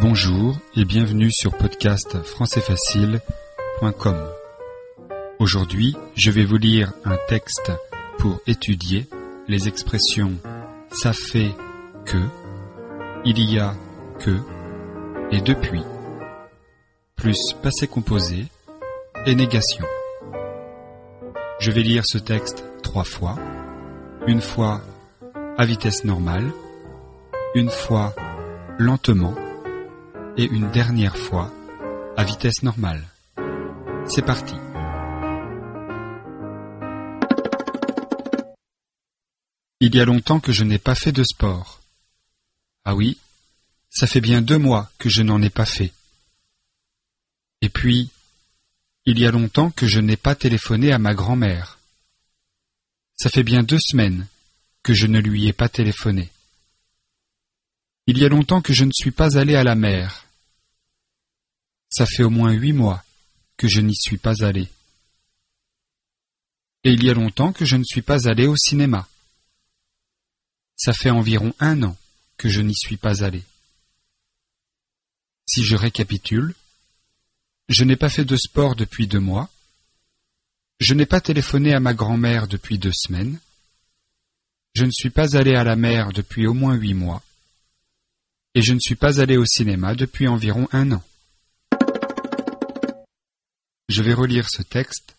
Bonjour et bienvenue sur podcast françaisfacile.com. Aujourd'hui, je vais vous lire un texte pour étudier les expressions ça fait que, il y a que et depuis, plus passé composé et négation. Je vais lire ce texte trois fois, une fois à vitesse normale, une fois lentement, et une dernière fois à vitesse normale. C'est parti. Il y a longtemps que je n'ai pas fait de sport. Ah oui, ça fait bien deux mois que je n'en ai pas fait. Et puis, il y a longtemps que je n'ai pas téléphoné à ma grand-mère. Ça fait bien deux semaines que je ne lui ai pas téléphoné. Il y a longtemps que je ne suis pas allé à la mer. Ça fait au moins huit mois que je n'y suis pas allé. Et il y a longtemps que je ne suis pas allé au cinéma. Ça fait environ un an que je n'y suis pas allé. Si je récapitule, je n'ai pas fait de sport depuis deux mois, je n'ai pas téléphoné à ma grand-mère depuis deux semaines, je ne suis pas allé à la mer depuis au moins huit mois, et je ne suis pas allé au cinéma depuis environ un an. Je vais relire ce texte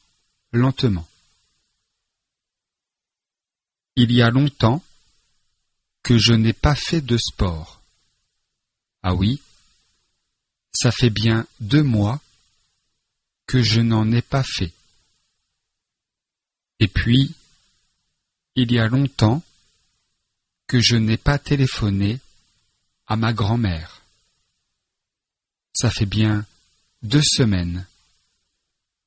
lentement. Il y a longtemps que je n'ai pas fait de sport. Ah oui, ça fait bien deux mois que je n'en ai pas fait. Et puis, il y a longtemps que je n'ai pas téléphoné à ma grand-mère. Ça fait bien deux semaines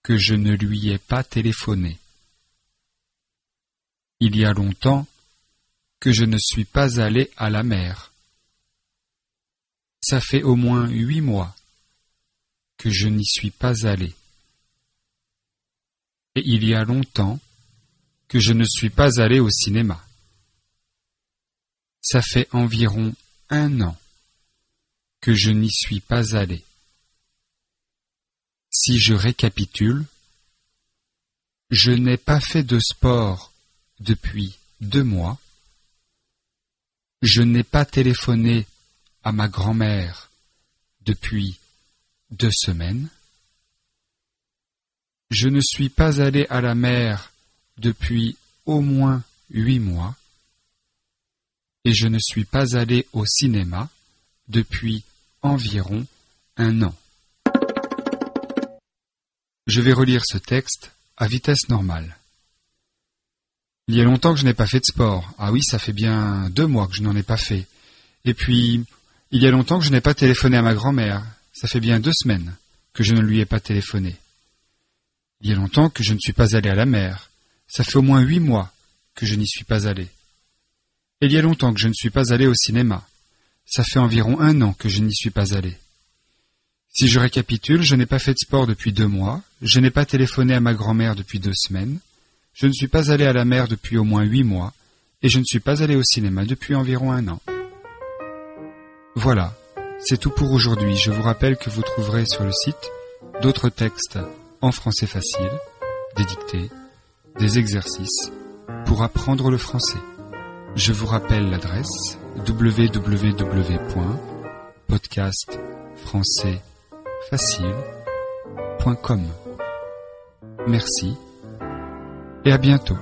que je ne lui ai pas téléphoné. Il y a longtemps que je ne suis pas allé à la mer. Ça fait au moins huit mois que je n'y suis pas allé. Et il y a longtemps que je ne suis pas allé au cinéma. Ça fait environ un an que je n'y suis pas allé. Si je récapitule, je n'ai pas fait de sport depuis deux mois, je n'ai pas téléphoné à ma grand-mère depuis deux semaines, je ne suis pas allé à la mer depuis au moins huit mois, et je ne suis pas allé au cinéma depuis environ un an. Je vais relire ce texte à vitesse normale. Il y a longtemps que je n'ai pas fait de sport. Ah oui, ça fait bien deux mois que je n'en ai pas fait. Et puis, il y a longtemps que je n'ai pas téléphoné à ma grand-mère. Ça fait bien deux semaines que je ne lui ai pas téléphoné. Il y a longtemps que je ne suis pas allé à la mer. Ça fait au moins huit mois que je n'y suis pas allé. Et il y a longtemps que je ne suis pas allé au cinéma. Ça fait environ un an que je n'y suis pas allé. Si je récapitule, je n'ai pas fait de sport depuis deux mois, je n'ai pas téléphoné à ma grand-mère depuis deux semaines, je ne suis pas allé à la mer depuis au moins huit mois, et je ne suis pas allé au cinéma depuis environ un an. Voilà, c'est tout pour aujourd'hui. Je vous rappelle que vous trouverez sur le site d'autres textes en français facile, des dictées, des exercices pour apprendre le français. Je vous rappelle l'adresse www.podcastfrançais facile.com. Merci et à bientôt.